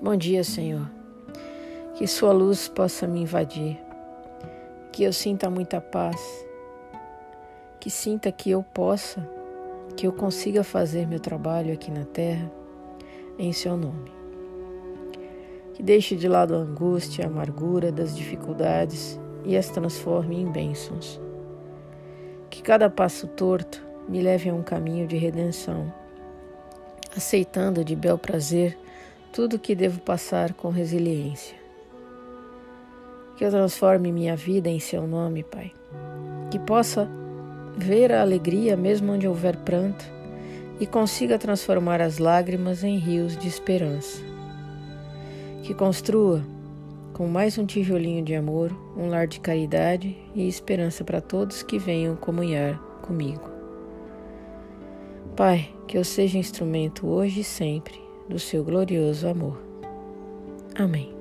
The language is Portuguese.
Bom dia, Senhor. Que Sua luz possa me invadir, que eu sinta muita paz, que sinta que eu possa, que eu consiga fazer meu trabalho aqui na terra em Seu nome. Que deixe de lado a angústia, a amargura das dificuldades e as transforme em bênçãos. Que cada passo torto me leve a um caminho de redenção, aceitando de bel prazer tudo que devo passar com resiliência. Que eu transforme minha vida em Seu nome, Pai. Que possa ver a alegria mesmo onde houver pranto e consiga transformar as lágrimas em rios de esperança. Que construa, com mais um tijolinho de amor, um lar de caridade e esperança para todos que venham comunhar comigo. Pai, que eu seja instrumento hoje e sempre do seu glorioso amor. Amém.